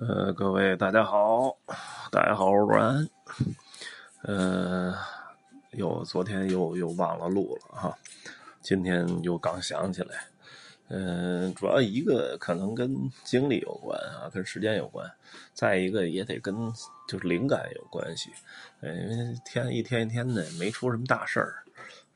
呃，各位大家好，大家好，我是安。呃，又昨天又又忘了录了哈，今天又刚想起来。嗯，主要一个可能跟精力有关啊，跟时间有关；再一个也得跟就是灵感有关系。因为天一天一天的没出什么大事儿，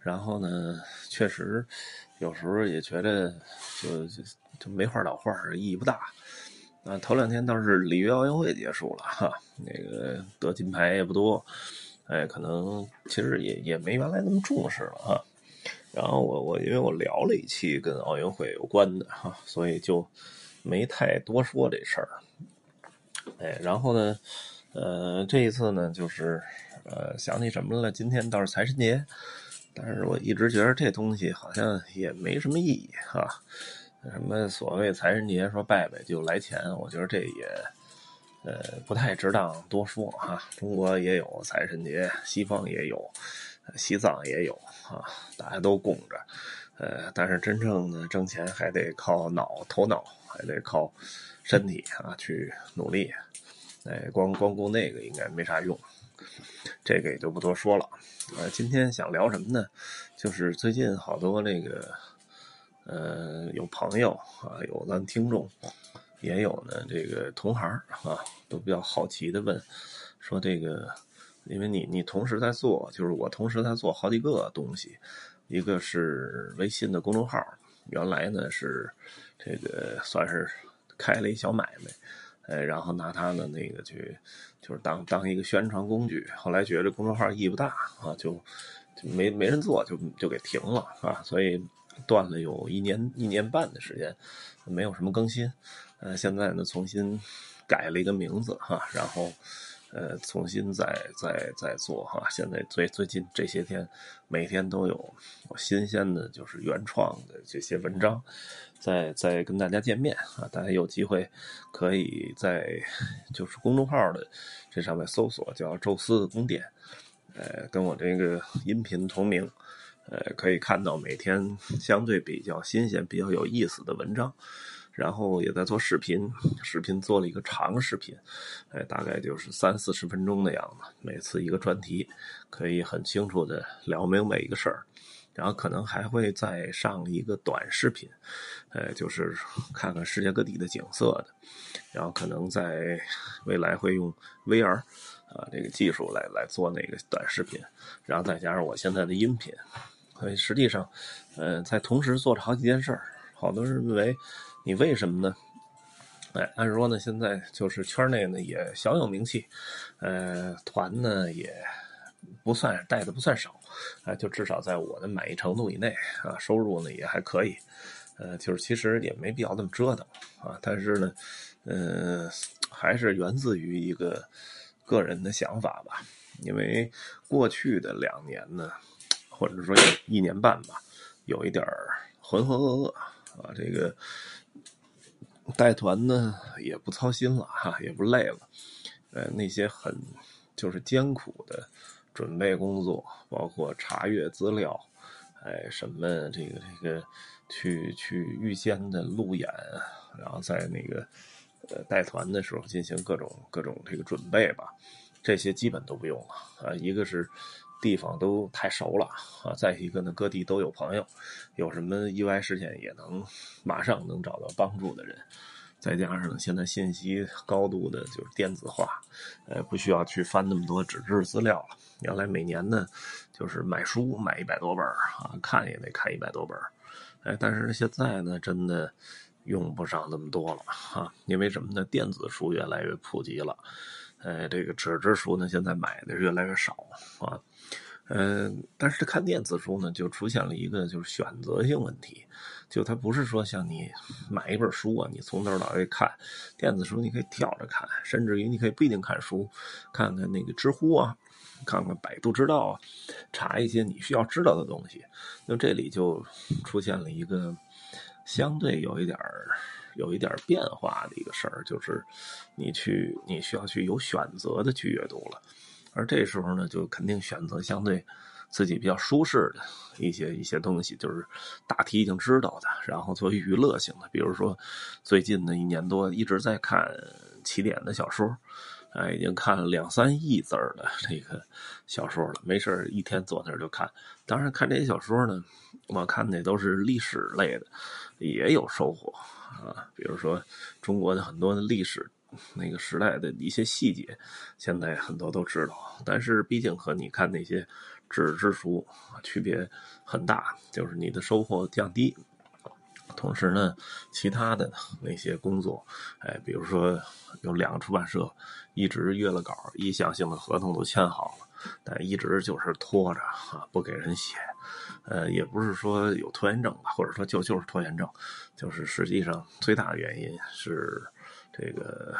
然后呢，确实有时候也觉得就就就没话找话，意义不大。啊，头两天倒是里约奥运会结束了哈，那个得金牌也不多，哎，可能其实也也没原来那么重视了哈。然后我我因为我聊了一期跟奥运会有关的哈，所以就没太多说这事儿。哎，然后呢，呃，这一次呢，就是呃想起什么了？今天倒是财神节，但是我一直觉得这东西好像也没什么意义哈。什么所谓财神节说拜拜就来钱，我觉得这也呃不太值当多说哈。中国也有财神节，西方也有。西藏也有啊，大家都供着，呃，但是真正的挣钱还得靠脑头脑，还得靠身体啊去努力，哎，光光顾那个应该没啥用，这个也就不多说了。呃，今天想聊什么呢？就是最近好多那个，呃，有朋友啊，有咱听众，也有呢这个同行啊，都比较好奇的问，说这个。因为你你同时在做，就是我同时在做好几个东西，一个是微信的公众号，原来呢是这个算是开了一小买卖，呃，然后拿它的那个去就是当当一个宣传工具，后来觉得公众号意义不大啊，就就没没人做，就就给停了啊，所以断了有一年一年半的时间，没有什么更新，呃，现在呢重新改了一个名字哈，然后。呃，重新再再再做哈，现在最最近这些天，每天都有新鲜的，就是原创的这些文章，在在跟大家见面啊，大家有机会可以在就是公众号的这上面搜索叫“宙斯的宫殿”，呃，跟我这个音频同名，呃，可以看到每天相对比较新鲜、比较有意思的文章。然后也在做视频，视频做了一个长视频，哎，大概就是三四十分钟的样子，每次一个专题，可以很清楚的聊明每一个事儿。然后可能还会再上一个短视频，呃，就是看看世界各地的景色的。然后可能在未来会用 VR 啊这个技术来来做那个短视频，然后再加上我现在的音频，所以实际上，呃，在同时做着好几件事儿。好多人认为。你为什么呢？哎，按说呢，现在就是圈内呢也小有名气，呃，团呢也不算带的不算少，啊，就至少在我的满意程度以内啊，收入呢也还可以，呃，就是其实也没必要那么折腾啊，但是呢，嗯，还是源自于一个个人的想法吧，因为过去的两年呢，或者说一年半吧，有一点浑浑噩噩啊，这个。带团呢也不操心了哈，也不累了，呃，那些很就是艰苦的准备工作，包括查阅资料，哎，什么这个这个去去预先的路演，然后在那个呃带团的时候进行各种各种这个准备吧，这些基本都不用了啊，一个是。地方都太熟了啊！再一个呢，各地都有朋友，有什么意外事件也能马上能找到帮助的人。再加上现在信息高度的就是电子化，呃，不需要去翻那么多纸质资料了。原来每年呢，就是买书买一百多本啊，看也得看一百多本哎，但是现在呢，真的用不上那么多了哈，因为什么呢？电子书越来越普及了。呃，这个纸质书呢，现在买的越来越少啊。嗯，但是看电子书呢，就出现了一个就是选择性问题，就它不是说像你买一本书啊，你从头到尾看，电子书你可以跳着看，甚至于你可以不一定看书，看看那个知乎啊，看看百度知道啊，查一些你需要知道的东西。那这里就出现了一个相对有一点。有一点变化的一个事儿，就是你去，你需要去有选择的去阅读了，而这时候呢，就肯定选择相对自己比较舒适的一些一些东西，就是大体已经知道的，然后作为娱乐性的，比如说最近的一年多一直在看起点的小说，哎，已经看了两三亿字的这个小说了。没事一天坐那儿就看。当然，看这些小说呢，我看的都是历史类的，也有收获啊。比如说中国的很多的历史。那个时代的一些细节，现在很多都知道，但是毕竟和你看那些纸质书区别很大，就是你的收获降低。同时呢，其他的那些工作，哎，比如说有两个出版社一直约了稿，意向性的合同都签好了，但一直就是拖着啊，不给人写。呃，也不是说有拖延症吧，或者说就就是拖延症，就是实际上最大的原因是。这个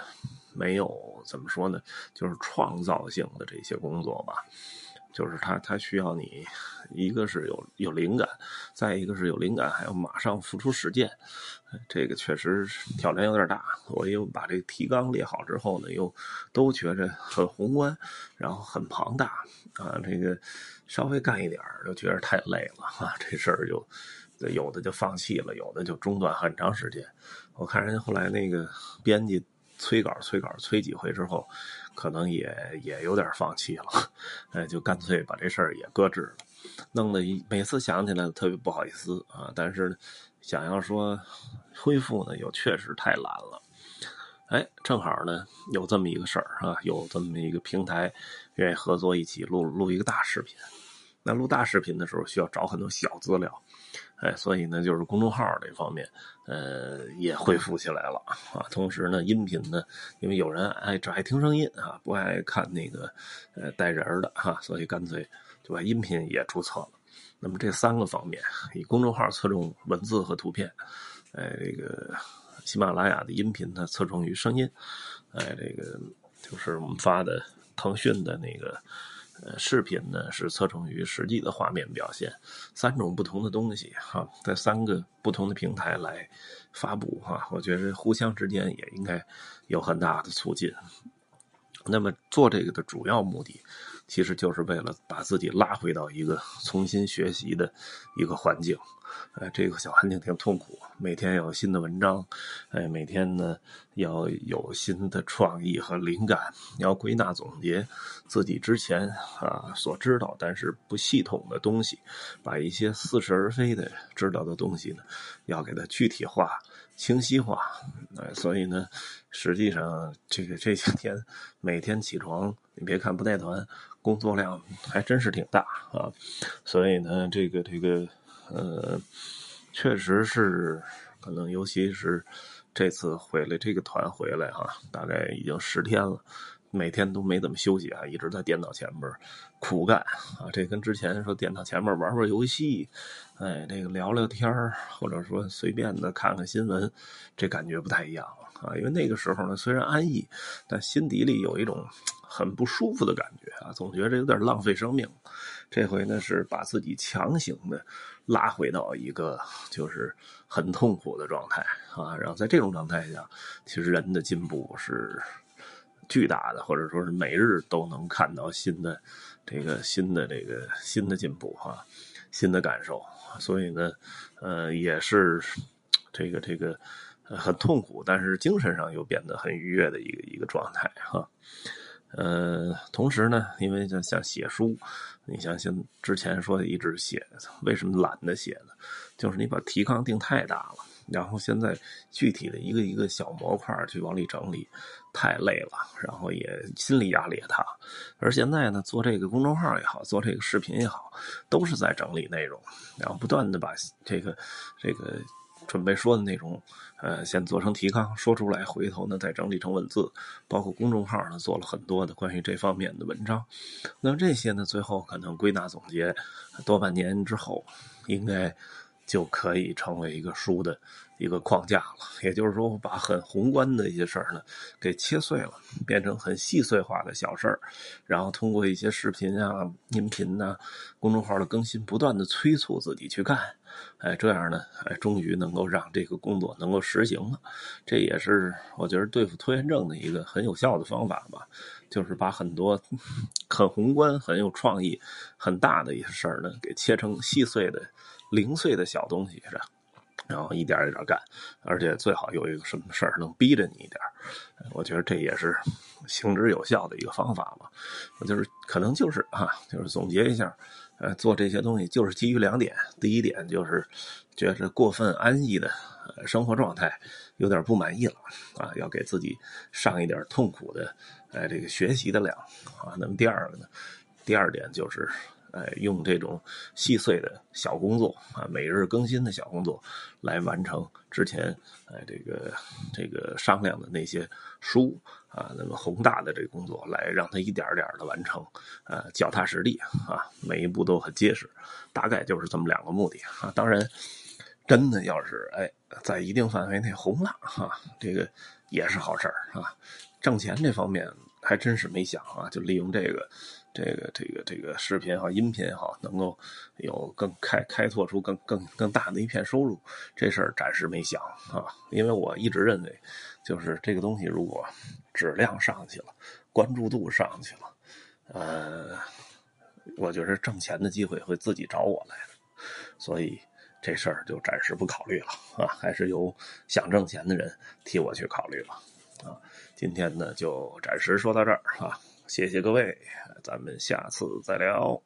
没有怎么说呢，就是创造性的这些工作吧，就是他他需要你，一个是有有灵感，再一个是有灵感还要马上付出实践，这个确实挑战有点大。我又把这个提纲列好之后呢，又都觉着很宏观，然后很庞大啊，这个稍微干一点就觉得太累了啊，这事儿就。有的就放弃了，有的就中断很长时间。我看人家后来那个编辑催稿、催稿、催几回之后，可能也也有点放弃了，哎，就干脆把这事儿也搁置了。弄得每次想起来特别不好意思啊，但是想要说恢复呢，又确实太懒了。哎，正好呢有这么一个事儿啊，有这么一个平台愿意合作一起录录一个大视频。那录大视频的时候需要找很多小资料。哎，所以呢，就是公众号这方面，呃，也恢复起来了啊。同时呢，音频呢，因为有人爱只爱听声音啊，不爱看那个呃带人的哈，所以干脆就把音频也注册了。那么这三个方面，以公众号侧重文字和图片，哎，这个喜马拉雅的音频呢侧重于声音，哎，这个就是我们发的腾讯的那个。呃，视频呢是侧重于实际的画面表现，三种不同的东西哈，在三个不同的平台来发布哈，我觉得互相之间也应该有很大的促进。那么做这个的主要目的，其实就是为了把自己拉回到一个重新学习的一个环境。哎，这个小环境挺痛苦，每天有新的文章，哎，每天呢要有新的创意和灵感，要归纳总结自己之前啊所知道但是不系统的东西，把一些似是而非的知道的东西呢，要给它具体化、清晰化。哎，所以呢，实际上这个这些天每天起床，你别看不带团，工作量还真是挺大啊。所以呢，这个这个。呃，确实是，可能尤其是这次回来这个团回来哈，大概已经十天了，每天都没怎么休息啊，一直在电脑前面苦干啊。这跟之前说电脑前面玩玩游戏，哎，这个聊聊天或者说随便的看看新闻，这感觉不太一样啊。因为那个时候呢，虽然安逸，但心底里有一种很不舒服的感觉啊，总觉着有点浪费生命。这回呢，是把自己强行的。拉回到一个就是很痛苦的状态啊，然后在这种状态下，其实人的进步是巨大的，或者说是每日都能看到新的这个新的这个新的进步啊，新的感受，所以呢，呃，也是这个这个很痛苦，但是精神上又变得很愉悦的一个一个状态哈。呃，同时呢，因为像像写书，你像像之前说的一直写，为什么懒得写呢？就是你把提纲定太大了，然后现在具体的一个一个小模块去往里整理，太累了，然后也心理压力也大。而现在呢，做这个公众号也好，做这个视频也好，都是在整理内容，然后不断的把这个这个。准备说的内容，呃，先做成提纲说出来，回头呢再整理成文字，包括公众号呢做了很多的关于这方面的文章。那么这些呢，最后可能归纳总结，多半年之后，应该就可以成为一个书的一个框架了。也就是说，我把很宏观的一些事儿呢给切碎了，变成很细碎化的小事儿，然后通过一些视频啊、音频呐、公众号的更新，不断的催促自己去干。哎，这样呢，哎，终于能够让这个工作能够实行了。这也是我觉得对付拖延症的一个很有效的方法吧，就是把很多很宏观、很有创意、很大的一些事儿呢，给切成细碎的、零碎的小东西，是？然后一点一点干，而且最好有一个什么事儿能逼着你一点我觉得这也是行之有效的一个方法嘛。就是可能就是啊，就是总结一下，呃，做这些东西就是基于两点。第一点就是觉得过分安逸的生活状态有点不满意了啊，要给自己上一点痛苦的哎这个学习的量啊。那么第二个呢，第二点就是。哎，用这种细碎的小工作啊，每日更新的小工作，来完成之前哎这个这个商量的那些书啊，那么宏大的这个工作，来让它一点点的完成，呃，脚踏实地啊，每一步都很结实，大概就是这么两个目的啊。当然，真的要是哎在一定范围内红了哈，这个也是好事儿啊。挣钱这方面还真是没想啊，就利用这个。这个这个这个视频也好，音频也好，能够有更开开拓出更更更大的一片收入，这事儿暂时没想啊。因为我一直认为，就是这个东西如果质量上去了，关注度上去了，呃，我觉得挣钱的机会会自己找我来的，所以这事儿就暂时不考虑了啊。还是由想挣钱的人替我去考虑吧啊。今天呢，就暂时说到这儿啊。谢谢各位，咱们下次再聊。